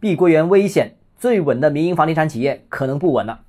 碧桂园危险，最稳的民营房地产企业可能不稳了。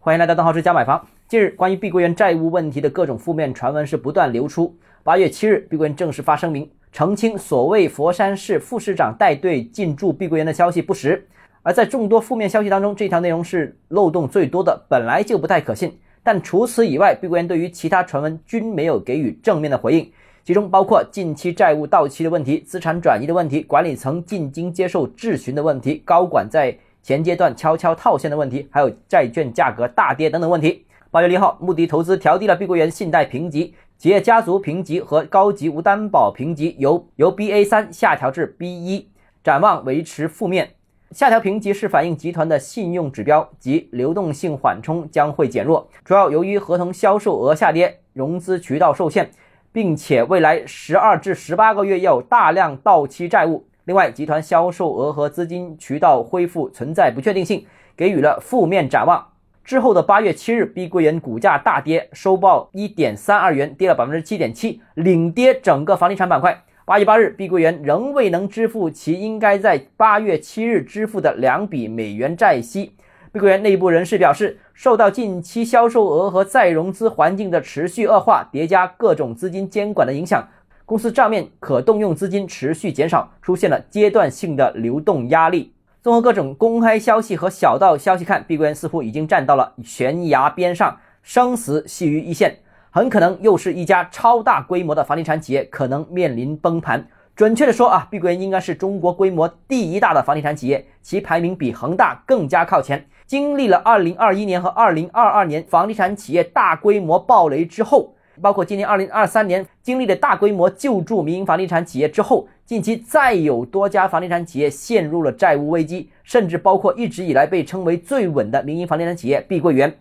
欢迎来到邓浩之家买房。近日，关于碧桂园债务问题的各种负面传闻是不断流出。八月七日，碧桂园正式发声明，澄清所谓佛山市副市长带队进驻碧桂园的消息不实。而在众多负面消息当中，这条内容是漏洞最多的，本来就不太可信。但除此以外，碧桂园对于其他传闻均没有给予正面的回应。其中包括近期债务到期的问题、资产转移的问题、管理层进京接受质询的问题、高管在前阶段悄悄套现的问题，还有债券价格大跌等等问题。八月六号，穆迪投资调低了碧桂园信贷评级，企业家族评级和高级无担保评级由由 BA 三下调至 B 一，展望维持负面。下调评级是反映集团的信用指标及流动性缓冲将会减弱，主要由于合同销售额下跌、融资渠道受限。并且未来十二至十八个月要大量到期债务。另外，集团销售额和资金渠道恢复存在不确定性，给予了负面展望。之后的八月七日，碧桂园股价大跌，收报一点三二元，跌了百分之七点七，领跌整个房地产板块。八月八日，碧桂园仍未能支付其应该在八月七日支付的两笔美元债息。碧桂园内部人士表示，受到近期销售额和再融资环境的持续恶化，叠加各种资金监管的影响，公司账面可动用资金持续减少，出现了阶段性的流动压力。综合各种公开消息和小道消息看，碧桂园似乎已经站到了悬崖边上，生死系于一线，很可能又是一家超大规模的房地产企业可能面临崩盘。准确的说啊，碧桂园应该是中国规模第一大的房地产企业，其排名比恒大更加靠前。经历了2021年和2022年房地产企业大规模暴雷之后，包括今年2023年经历了大规模救助民营房地产企业之后，近期再有多家房地产企业陷入了债务危机，甚至包括一直以来被称为最稳的民营房地产企业碧桂园，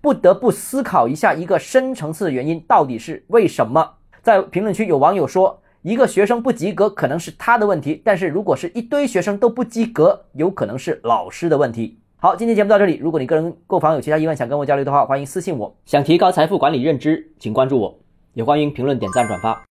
不得不思考一下一个深层次的原因到底是为什么？在评论区有网友说。一个学生不及格可能是他的问题，但是如果是一堆学生都不及格，有可能是老师的问题。好，今天节目到这里。如果你个人购房有其他疑问想跟我交流的话，欢迎私信我。想提高财富管理认知，请关注我，也欢迎评论、点赞、转发。